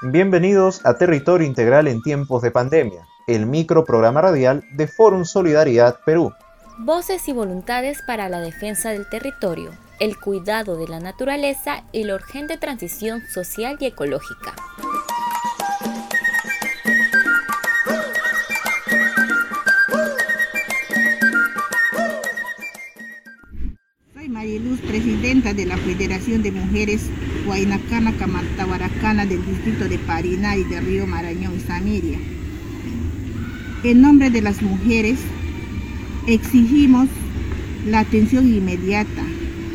Bienvenidos a Territorio Integral en tiempos de pandemia, el microprograma radial de Fórum Solidaridad Perú. Voces y voluntades para la defensa del territorio, el cuidado de la naturaleza y la urgente transición social y ecológica. De la Federación de Mujeres Huaynacana Camatahuaracana del distrito de Pariná y de Río Marañón y Samiria. En nombre de las mujeres exigimos la atención inmediata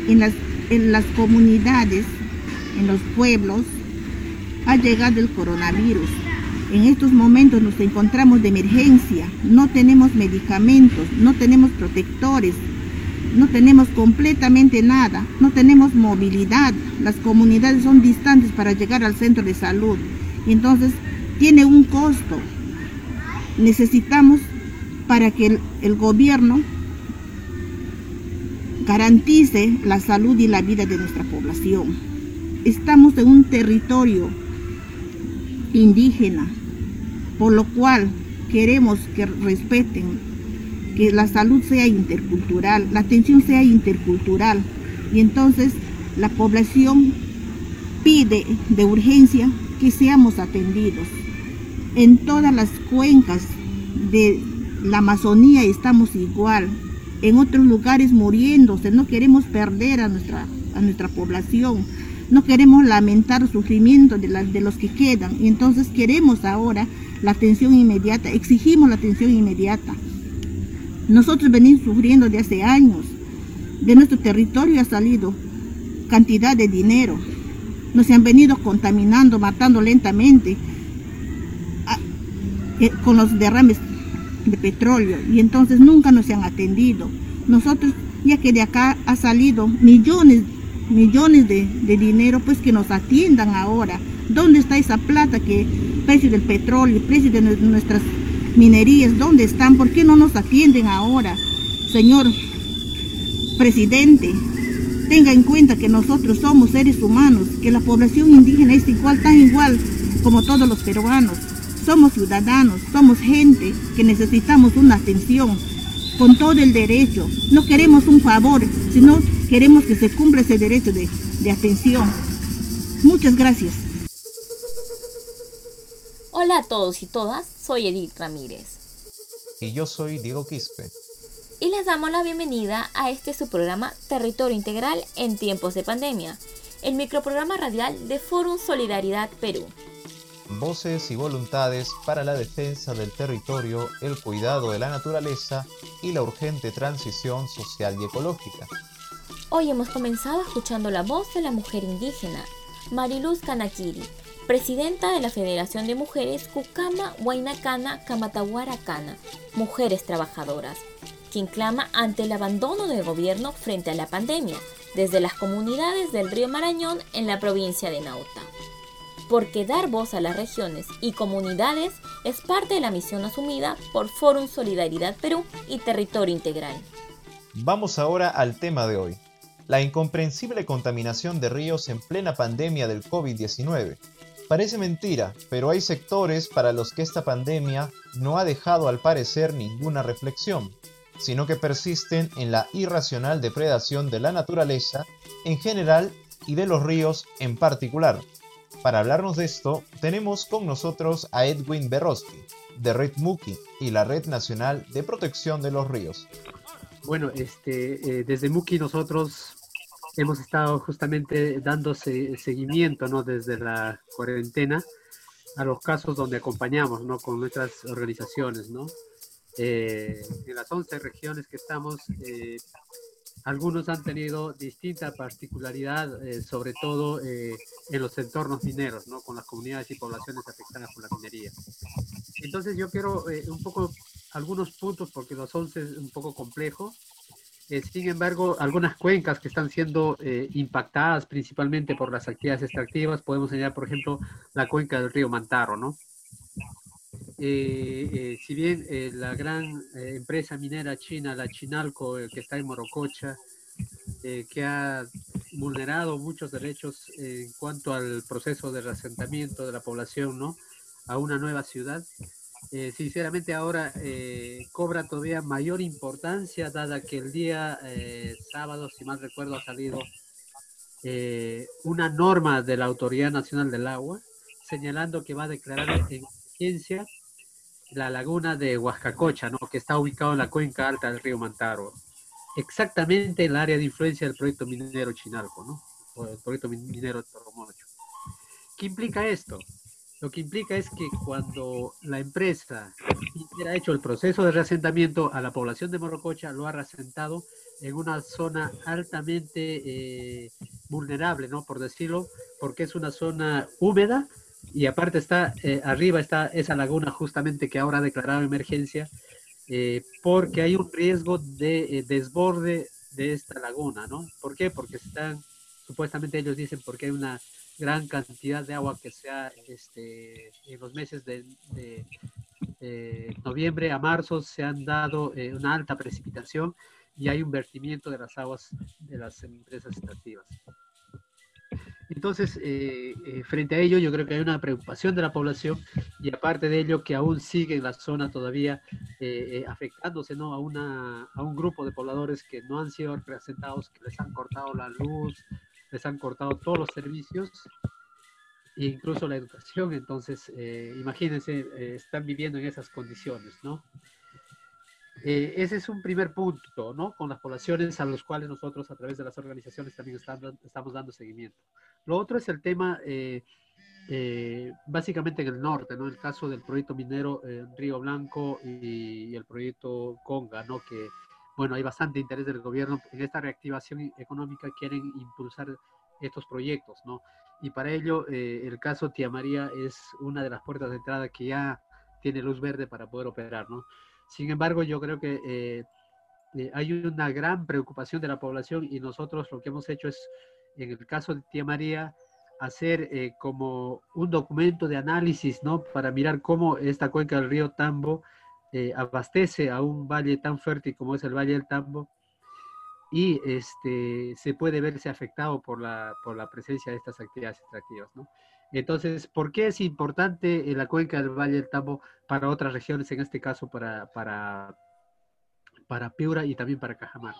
en las, en las comunidades, en los pueblos, ha llegado el coronavirus. En estos momentos nos encontramos de emergencia, no tenemos medicamentos, no tenemos protectores, no tenemos completamente nada, no tenemos movilidad, las comunidades son distantes para llegar al centro de salud. Entonces, tiene un costo. Necesitamos para que el, el gobierno garantice la salud y la vida de nuestra población. Estamos en un territorio indígena, por lo cual queremos que respeten que la salud sea intercultural, la atención sea intercultural. Y entonces la población pide de urgencia que seamos atendidos. En todas las cuencas de la Amazonía estamos igual, en otros lugares muriéndose, no queremos perder a nuestra, a nuestra población, no queremos lamentar el sufrimiento de, de los que quedan, y entonces queremos ahora la atención inmediata, exigimos la atención inmediata. Nosotros venimos sufriendo de hace años. De nuestro territorio ha salido cantidad de dinero. Nos han venido contaminando, matando lentamente a, eh, con los derrames de petróleo y entonces nunca nos han atendido. Nosotros, ya que de acá ha salido millones, millones de, de dinero, pues que nos atiendan ahora. ¿Dónde está esa plata que precio del petróleo, precio de nuestras minerías, ¿dónde están? ¿Por qué no nos atienden ahora? Señor presidente, tenga en cuenta que nosotros somos seres humanos, que la población indígena es igual, tan igual como todos los peruanos. Somos ciudadanos, somos gente que necesitamos una atención con todo el derecho. No queremos un favor, sino queremos que se cumpla ese derecho de, de atención. Muchas gracias. Hola a todos y todas, soy Edith Ramírez. Y yo soy Diego Quispe. Y les damos la bienvenida a este su programa Territorio Integral en tiempos de pandemia, el microprograma radial de Fórum Solidaridad Perú. Voces y voluntades para la defensa del territorio, el cuidado de la naturaleza y la urgente transición social y ecológica. Hoy hemos comenzado escuchando la voz de la mujer indígena, Mariluz Kanakiri, presidenta de la Federación de Mujeres Cucama Huaynacana Camatahuaracana, Mujeres Trabajadoras, quien clama ante el abandono del gobierno frente a la pandemia desde las comunidades del río Marañón en la provincia de Nauta. Porque dar voz a las regiones y comunidades es parte de la misión asumida por Fórum Solidaridad Perú y Territorio Integral. Vamos ahora al tema de hoy, la incomprensible contaminación de ríos en plena pandemia del COVID-19 Parece mentira, pero hay sectores para los que esta pandemia no ha dejado al parecer ninguna reflexión, sino que persisten en la irracional depredación de la naturaleza en general y de los ríos en particular. Para hablarnos de esto, tenemos con nosotros a Edwin Berroski, de Red Muki y la Red Nacional de Protección de los Ríos. Bueno, este, eh, desde Muki nosotros hemos estado justamente dándose seguimiento, ¿no? Desde la cuarentena a los casos donde acompañamos, ¿no? Con nuestras organizaciones, ¿no? Eh, en las 11 regiones que estamos, eh, algunos han tenido distinta particularidad, eh, sobre todo en los entornos mineros, ¿no? Con las comunidades y poblaciones afectadas por la minería. Entonces yo quiero un poco algunos puntos, porque los 11 es un poco complejo, eh, sin embargo, algunas cuencas que están siendo eh, impactadas principalmente por las actividades extractivas, podemos señalar, por ejemplo, la cuenca del río Mantaro, ¿no? Eh, si bien la gran empresa minera china, la Chinalco, que está en Morococha, que ha vulnerado muchos derechos en cuanto al proceso de reasentamiento de la población, ¿no? A una nueva ciudad. Eh, sinceramente ahora eh, cobra todavía mayor importancia, dada que el día eh, sábado, si mal recuerdo, ha salido una norma de la Autoridad Nacional del Agua, señalando que va a declarar en emergencia la laguna de Huascacocha, ¿no? que está ubicado en la cuenca alta del río Mantaro exactamente el área de influencia del proyecto minero Chinalco, ¿no? O el proyecto minero Toromocho. ¿Qué implica esto? Lo que implica es que cuando la empresa ha hecho el proceso de reasentamiento a la población de Morrococha, lo ha reasentado en una zona altamente eh, vulnerable, ¿no? Por decirlo, porque es una zona húmeda y aparte está, eh, arriba está esa laguna justamente que ahora ha declarado emergencia eh, porque hay un riesgo de eh, desborde de esta laguna, ¿no? ¿Por qué? Porque están, supuestamente ellos dicen, porque hay una gran cantidad de agua que sea este, en los meses de, noviembre a marzo se han dado eh, una alta precipitación y hay un vertimiento de las aguas de las empresas extractivas. Entonces, eh, eh, frente a ello, yo creo que hay una preocupación de la población y aparte de ello, que aún sigue en la zona todavía eh, afectándose ¿no? a, una, a un grupo de pobladores que no han sido representados, que les han cortado la luz, les han cortado todos los servicios e incluso la educación. Entonces, imagínense, están viviendo en esas condiciones, ¿no? Eh, ese es un primer punto, ¿no? Con las poblaciones a los cuales nosotros a través de las organizaciones también estamos dando seguimiento. Lo otro es el tema, eh, eh, básicamente en el norte, ¿no? El caso del proyecto minero Río Blanco y, el proyecto Conga, ¿no? Que, bueno, hay bastante interés del gobierno en esta reactivación económica, quieren impulsar estos proyectos, ¿no? Y para ello, el caso Tía María es una de las puertas de entrada que ya tiene luz verde para poder operar, ¿no? Sin embargo, yo creo que eh, eh, hay una gran preocupación de la población y nosotros lo que hemos hecho es, en el caso de Tía María, hacer eh, como un documento de análisis, ¿no? Para mirar cómo esta cuenca del río Tambo abastece a un valle tan fértil como es el Valle del Tambo y este, se puede verse afectado por la, por la presencia de estas actividades extractivas. Entonces, ¿por qué es importante la cuenca del Valle del Tambo para otras regiones, en este caso para, para, para Piura y también para Cajamarca?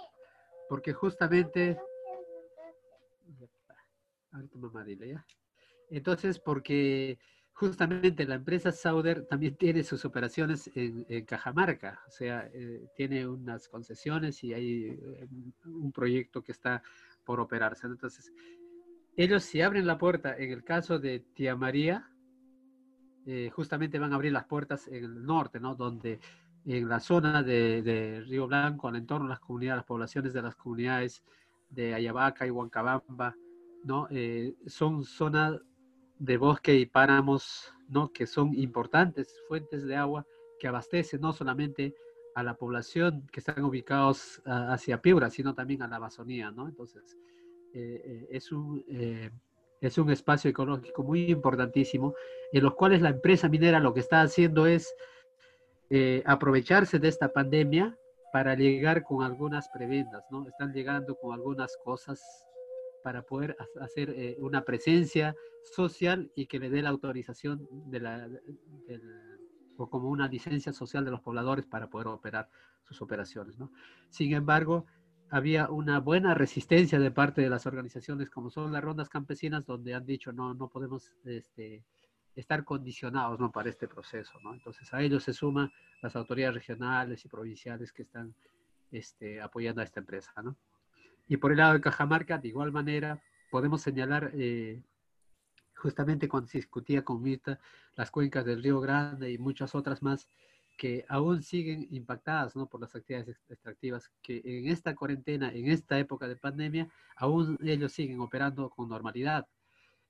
Porque justamente... Entonces, porque justamente la empresa Sauder también tiene sus operaciones en, Cajamarca, o sea, eh, tiene unas concesiones y hay eh, un proyecto que está por operarse. Entonces, ellos si abren la puerta, en el caso de Tía María, eh, justamente van a abrir las puertas en el norte, ¿no? Donde en la zona de, Río Blanco, al entorno de las comunidades, las poblaciones de las comunidades de Ayabaca y Huancabamba, ¿no? Son zonas de bosque y páramos, ¿no? Que son importantes fuentes de agua que abastecen no solamente a la población que están ubicados hacia Piura, sino también a la Amazonía, ¿no? Entonces, eh, eh, es, un, eh, es un espacio ecológico muy importantísimo, en los cuales la empresa minera lo que está haciendo es aprovecharse de esta pandemia para llegar con algunas prebendas, ¿no? Están llegando con algunas cosas para poder hacer una presencia social y que le dé la autorización de la, o como una licencia social de los pobladores para poder operar sus operaciones, ¿no? Sin embargo, había una buena resistencia de parte de las organizaciones como son las rondas campesinas donde han dicho no, no podemos este, estar condicionados ¿no? para este proceso. ¿no? Entonces a ellos se suman las autoridades regionales y provinciales que están este, apoyando a esta empresa. ¿no? Y por el lado de Cajamarca, de igual manera, podemos señalar eh, justamente cuando se discutía con Mirta las cuencas del Río Grande y muchas otras más, que aún siguen impactadas ¿no? por las actividades extractivas, que en esta cuarentena, en esta época de pandemia, aún ellos siguen operando con normalidad.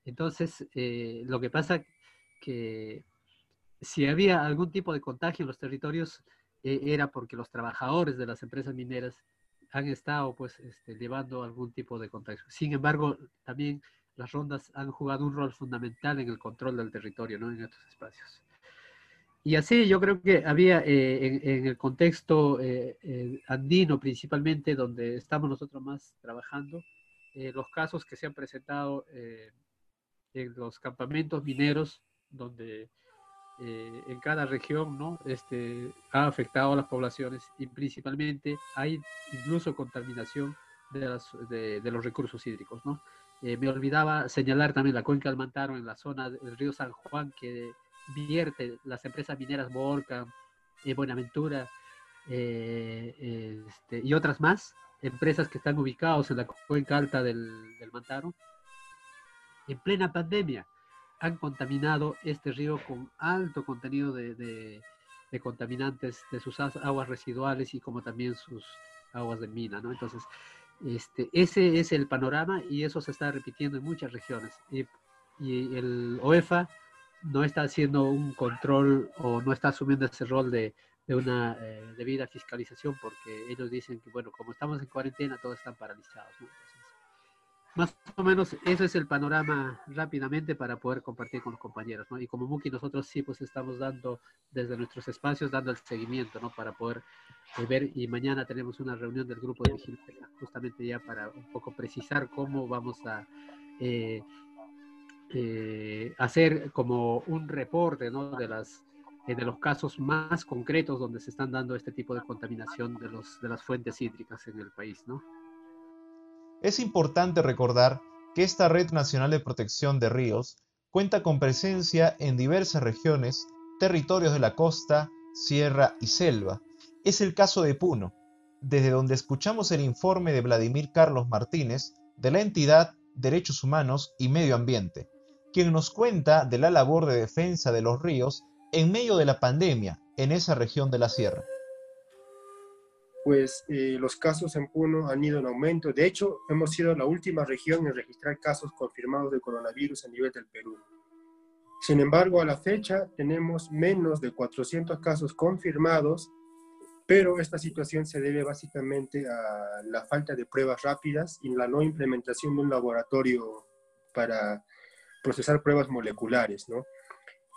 Entonces, eh, lo que pasa que si había algún tipo de contagio en los territorios, eh, era porque los trabajadores de las empresas mineras han estado pues este, llevando algún tipo de contagio. Sin embargo, también las rondas han jugado un rol fundamental en el control del territorio, ¿no? En estos espacios. Y así yo creo que había eh, en, el contexto eh, eh, andino principalmente, donde estamos nosotros más trabajando, eh, los casos que se han presentado eh, en los campamentos mineros, donde eh, en cada región ¿no? este, ha afectado a las poblaciones y principalmente hay incluso contaminación de, las, de, de los recursos hídricos. ¿no? me olvidaba señalar también la cuenca del Mantaro en la zona del río San Juan que vierte las empresas mineras Borca, Buenaventura este, y otras más, empresas que están ubicados en la cuenca alta del, del Mantaro, en plena pandemia han contaminado este río con alto contenido de, de, de, contaminantes de sus aguas residuales y como también sus aguas de mina, ¿no? Entonces, este, ese es el panorama y eso se está repitiendo en muchas regiones. Y, y el OEFA no está haciendo un control o no está asumiendo ese rol de, de una eh, debida fiscalización porque ellos dicen que, bueno, como estamos en cuarentena, todos están paralizados. ¿no? Entonces, más o menos eso es el panorama rápidamente para poder compartir con los compañeros, ¿no? Y como Muki nosotros sí pues estamos dando desde nuestros espacios, dando el seguimiento, ¿no? Para poder eh, ver y mañana tenemos una reunión del grupo de vigilancia justamente ya para un poco precisar cómo vamos a eh, eh, hacer como un reporte, ¿no? De las de los casos más concretos donde se están dando este tipo de contaminación de, los, de las fuentes hídricas en el país, ¿no? Es importante recordar que esta Red Nacional de Protección de Ríos cuenta con presencia en diversas regiones, territorios de la costa, sierra y selva. Es el caso de Puno, desde donde escuchamos el informe de Vladimir Carlos Martínez de la entidad Derechos Humanos y Medio Ambiente, quien nos cuenta de la labor de defensa de los ríos en medio de la pandemia en esa región de la sierra? Pues eh, los casos en Puno han ido en aumento. De hecho, hemos sido la última región en registrar casos confirmados de coronavirus a nivel del Perú. Sin embargo, a la fecha tenemos menos de 400 casos confirmados, pero esta situación se debe básicamente a la falta de pruebas rápidas y la no implementación de un laboratorio para procesar pruebas moleculares, ¿no?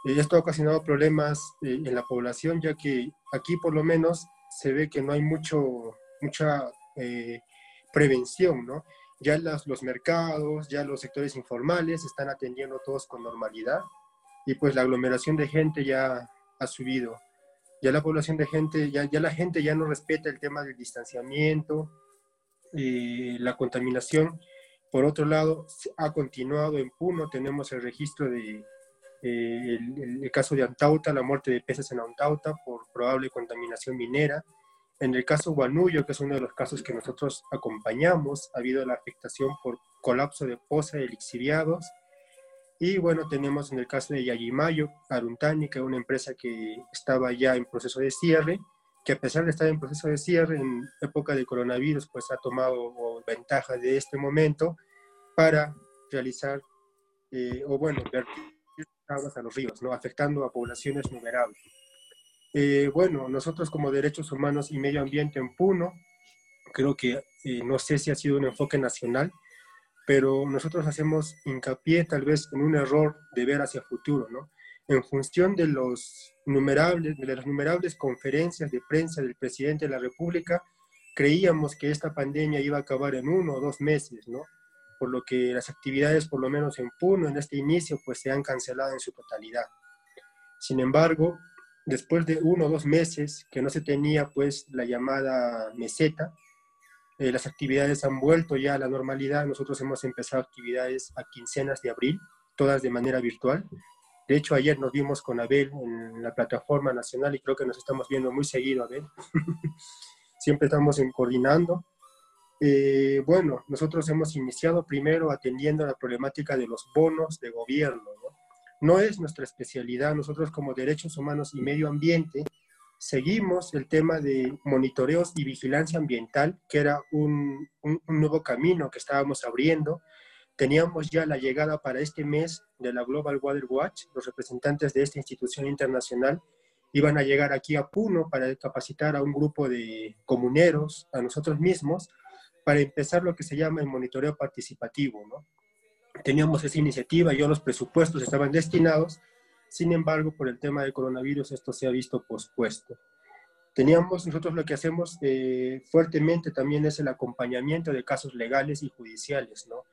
esto ha ocasionado problemas eh, en la población, ya que aquí por lo menos se ve que no hay mucho, mucha eh, prevención, ¿no? Ya los mercados, ya los sectores informales están atendiendo todos con normalidad y pues la aglomeración de gente ya ha subido. Ya la población de gente, ya, ya la gente ya no respeta el tema del distanciamiento, y la contaminación. Por otro lado, ha continuado en Puno, tenemos el registro de eh, el, caso de Antauta, la muerte de peces en Antauta por probable contaminación minera. En el caso Guanullo, que es uno de los casos que nosotros acompañamos, ha habido la afectación por colapso de poza de lixiviados. Y bueno, tenemos en el caso de Yayimayo, Aruntani, que es una empresa que estaba ya en proceso de cierre, que a pesar de estar en proceso de cierre en época de coronavirus, pues ha tomado ventaja de este momento para realizar, eh, o bueno, vertir aguas a los ríos, ¿no? afectando a poblaciones numerables. Eh, bueno, nosotros como Derechos Humanos y Medio Ambiente en Puno, creo que eh, no sé si ha sido un enfoque nacional, pero nosotros hacemos hincapié tal vez en un error de ver hacia futuro, ¿no? En función de, los numerables, de las numerables conferencias de prensa del presidente de la República, creíamos que esta pandemia iba a acabar en uno o dos meses, ¿no? Por lo que las actividades, por lo menos en Puno, en este inicio, pues se han cancelado en su totalidad. Sin embargo, después de uno o dos meses que no se tenía pues la llamada meseta, eh, las actividades han vuelto ya a la normalidad. Nosotros hemos empezado actividades a quincenas de abril, todas de manera virtual. De hecho, ayer nos vimos con Abel en la plataforma nacional y creo que nos estamos viendo muy seguido, Abel. Siempre estamos coordinando eh, bueno, nosotros hemos iniciado primero atendiendo la problemática de los bonos de gobierno. ¿no? es nuestra especialidad. Nosotros como derechos humanos y medio ambiente seguimos el tema de monitoreos y vigilancia ambiental, que era un, un, nuevo camino que estábamos abriendo. Teníamos ya la llegada para este mes de la Global Water Watch. Los representantes de esta institución internacional iban a llegar aquí a Puno para capacitar a un grupo de comuneros, a nosotros mismos, para empezar lo que se llama el monitoreo participativo. ¿no? Teníamos esa iniciativa, yo los presupuestos estaban destinados, sin embargo, por el tema del coronavirus esto se ha visto pospuesto. Teníamos, nosotros lo que hacemos eh, fuertemente también es el acompañamiento de casos legales y judiciales, ¿no?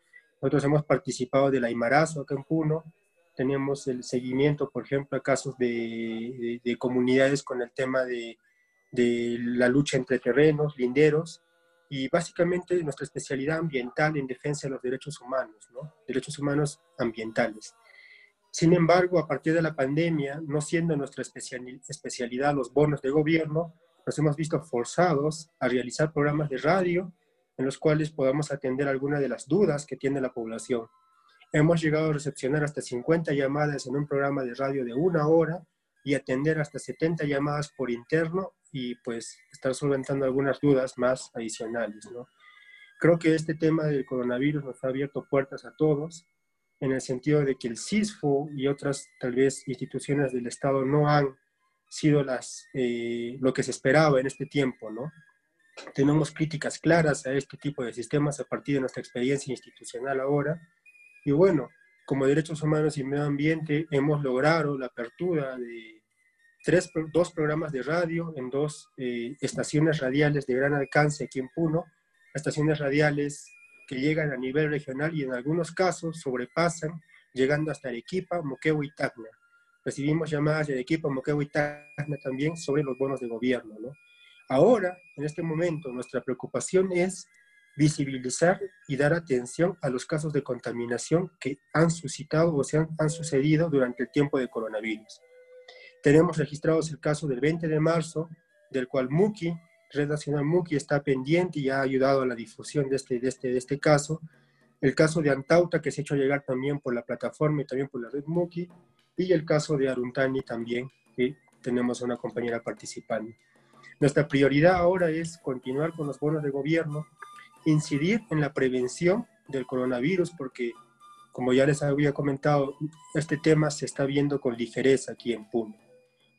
Nosotros hemos participado del Aymarazo acá en Puno, tenemos el seguimiento, por ejemplo, a casos de, de, comunidades con el tema de, de, la lucha entre terrenos, linderos, y básicamente nuestra especialidad ambiental en defensa de los derechos humanos, ¿no? derechos humanos ambientales. Sin embargo, a partir de la pandemia, no siendo nuestra especialidad los bonos de gobierno, nos hemos visto forzados a realizar programas de radio en los cuales podamos atender algunas de las dudas que tiene la población. Hemos llegado a recepcionar hasta 50 llamadas en un programa de radio de una hora y atender hasta 70 llamadas por interno y pues estar solventando algunas dudas más adicionales. ¿no? Creo que este tema del coronavirus nos ha abierto puertas a todos en el sentido de que el CISFO y otras tal vez instituciones del Estado no han sido las, eh, lo que se esperaba en este tiempo, ¿no? Tenemos críticas claras a este tipo de sistemas a partir de nuestra experiencia institucional ahora. Y bueno, como Derechos Humanos y Medio Ambiente hemos logrado la apertura de tres, dos programas de radio en dos eh, estaciones radiales de gran alcance aquí en Puno, estaciones radiales que llegan a nivel regional y en algunos casos sobrepasan, llegando hasta Arequipa, Moquegua y Tacna. Recibimos llamadas de Arequipa, Moquegua y Tacna también sobre los bonos de gobierno. ¿no? Ahora, en este momento, nuestra preocupación es visibilizar y dar atención a los casos de contaminación que han suscitado o se han, han sucedido durante el tiempo de coronavirus. Tenemos registrados el caso del 20 de marzo, del cual Muki Red Nacional Muki está pendiente y ha ayudado a la difusión de este, de este, de este caso. El caso de Antauta, que se ha hecho llegar también por la plataforma y también por la red Muki. Y el caso de Aruntani también, que tenemos una compañera participando. Nuestra prioridad ahora es continuar con los bonos de gobierno, incidir en la prevención del coronavirus, porque, como ya les había comentado, este tema se está viendo con ligereza aquí en Puno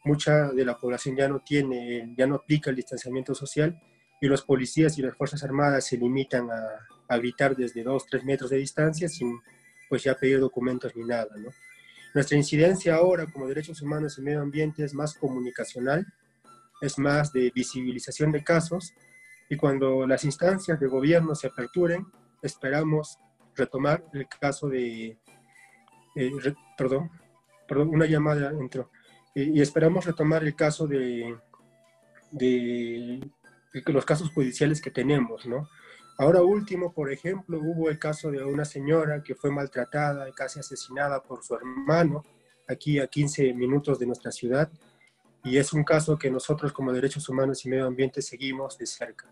mucha de la población ya no tiene, ya no aplica el distanciamiento social y los policías y las Fuerzas Armadas se limitan a, habitar desde dos, tres metros de distancia sin pues ya pedir documentos ni nada. Nuestra incidencia ahora como derechos humanos y medio ambiente es más comunicacional, es más de visibilización de casos y cuando las instancias de gobierno se aperturen, esperamos retomar el caso de, eh, perdón, perdón, una llamada entró y esperamos retomar el caso de, de, los casos judiciales que tenemos, ¿no? Ahora último, por ejemplo, hubo el caso de una señora que fue maltratada y casi asesinada por su hermano aquí a 15 minutos de nuestra ciudad y es un caso que nosotros como Derechos Humanos y Medio Ambiente seguimos de cerca.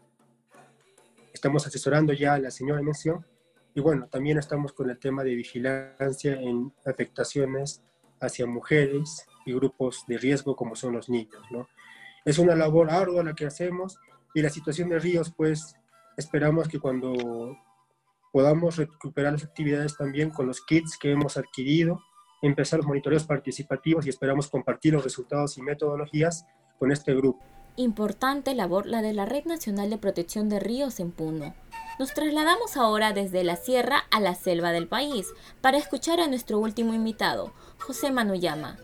Estamos asesorando ya a la señora en mención y bueno, también estamos con el tema de vigilancia en afectaciones hacia mujeres y grupos de riesgo como son los niños. ¿no? Es una labor ardua la que hacemos y la situación de ríos, pues esperamos que cuando podamos recuperar las actividades también con los kits que hemos adquirido, empezar los monitoreos participativos y esperamos compartir los resultados y metodologías con este grupo. Importante labor la de la Red Nacional de Protección de Ríos en Puno. Nos trasladamos ahora desde la sierra a la selva del país para escuchar a nuestro último invitado, José Manuyama,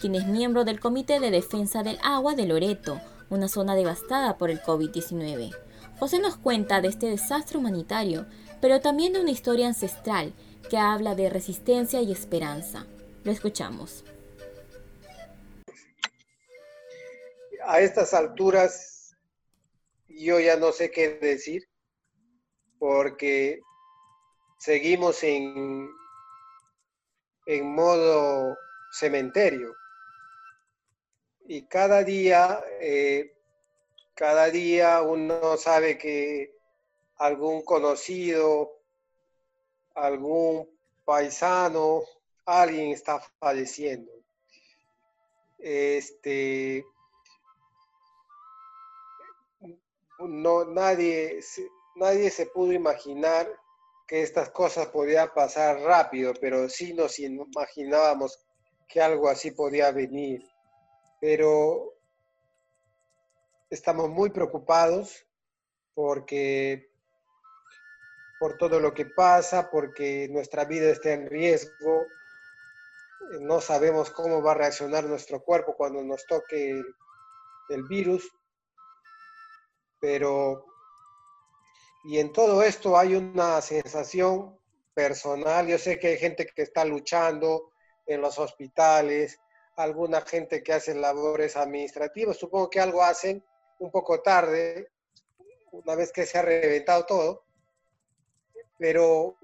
quien es miembro del Comité de Defensa del Agua de Loreto, una zona devastada por el COVID-19. José nos cuenta de este desastre humanitario, pero también de una historia ancestral que habla de resistencia y esperanza. Lo escuchamos. A estas alturas yo ya no sé qué decir porque seguimos en, en modo cementerio y cada día, eh, cada día uno sabe que algún conocido, algún paisano, alguien está falleciendo. Este, no, nadie, nadie se pudo imaginar que estas cosas podían pasar rápido, pero sí nos imaginábamos que algo así podía venir pero estamos muy preocupados porque por todo lo que pasa, porque nuestra vida está en riesgo, no sabemos cómo va a reaccionar nuestro cuerpo cuando nos toque el, virus pero y en todo esto hay una sensación personal. Yo sé que hay gente que está luchando en los hospitales, alguna gente que hace labores administrativas, supongo que algo hacen un poco tarde, una vez que se ha reventado todo, pero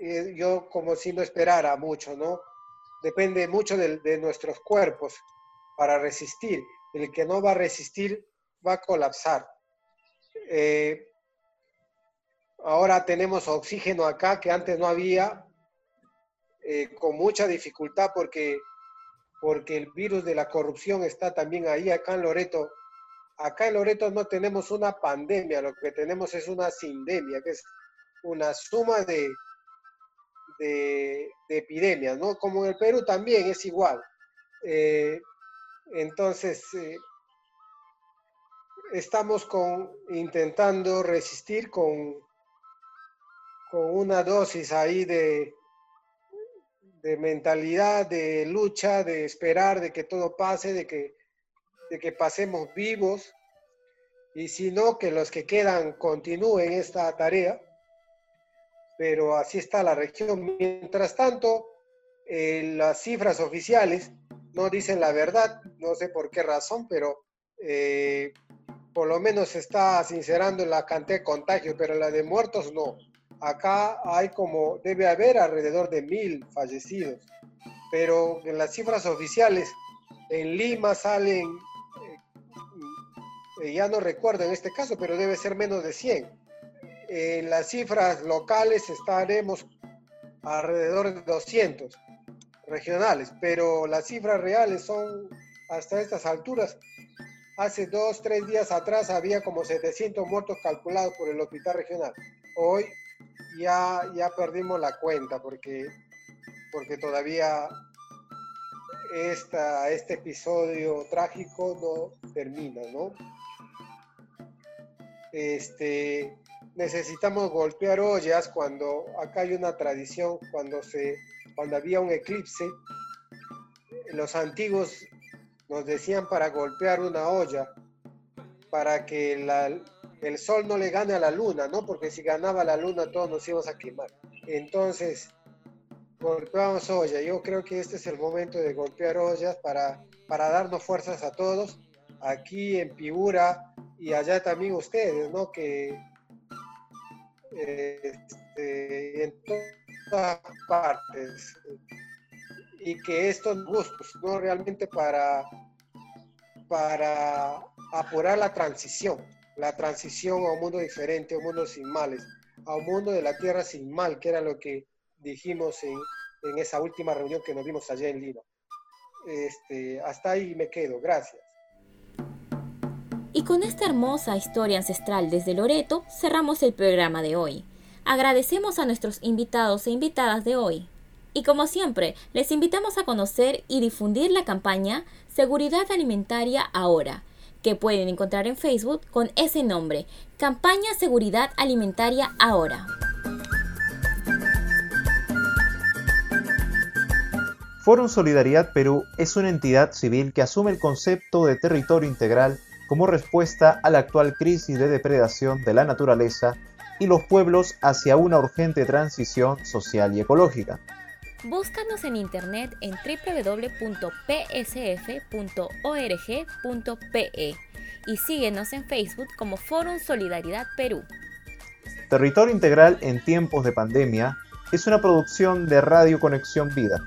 eh, yo como si no esperara mucho, ¿no? Depende mucho de, nuestros cuerpos para resistir. El que no va a resistir va a colapsar. Eh, ahora tenemos oxígeno acá que antes no había, eh, con mucha dificultad porque, porque el virus de la corrupción está también ahí, acá en Loreto. Acá en Loreto no tenemos una pandemia, lo que tenemos es una sindemia, que es una suma de, de, epidemias, ¿no? Como en el Perú también es igual. Eh, entonces, eh, estamos con, intentando resistir con, con una dosis ahí de, de mentalidad, de lucha, de esperar, de que todo pase, de que, de que pasemos vivos, y si no, que los que quedan continúen esta tarea pero así está la región. Mientras tanto, eh, las cifras oficiales no dicen la verdad, no sé por qué razón, pero eh, por lo menos está sincerando la cantidad de contagios, pero la de muertos no. Acá hay como, debe haber alrededor de mil fallecidos, pero en las cifras oficiales en Lima salen, eh, ya no recuerdo en este caso, pero debe ser menos de 100 en las cifras locales estaremos alrededor de 200 regionales, pero las cifras reales son hasta estas alturas. Hace dos, tres días atrás había como 700 muertos calculados por el hospital regional. Hoy ya, ya perdimos la cuenta porque, porque todavía esta, este episodio trágico no termina, ¿no? Este, necesitamos golpear ollas cuando acá hay una tradición, cuando, se, cuando había un eclipse, los antiguos nos decían para golpear una olla, para que el sol no le gane a la luna, ¿no? Porque si ganaba la luna todos nos íbamos a quemar. Entonces, golpeamos olla. Yo creo que este es el momento de golpear ollas para, para darnos fuerzas a todos, aquí en Piura y allá también ustedes, ¿no? Que este, en todas partes y que estos gustos no realmente para para apurar la transición la transición a un mundo diferente a un mundo sin males a un mundo de la tierra sin mal que era lo que dijimos en, esa última reunión que nos vimos allá en Lima este, hasta ahí me quedo gracias y con esta hermosa historia ancestral desde Loreto cerramos el programa de hoy. Agradecemos a nuestros invitados e invitadas de hoy. Y como siempre, les invitamos a conocer y difundir la campaña Seguridad Alimentaria Ahora, que pueden encontrar en Facebook con ese nombre, Campaña Seguridad Alimentaria Ahora. Foro Solidaridad Perú es una entidad civil que asume el concepto de territorio integral como respuesta a la actual crisis de depredación de la naturaleza y los pueblos hacia una urgente transición social y ecológica. Búscanos en internet en www.psf.org.pe y síguenos en Facebook como Fórum Solidaridad Perú. Territorio Integral en tiempos de pandemia es una producción de Radio Conexión Vida.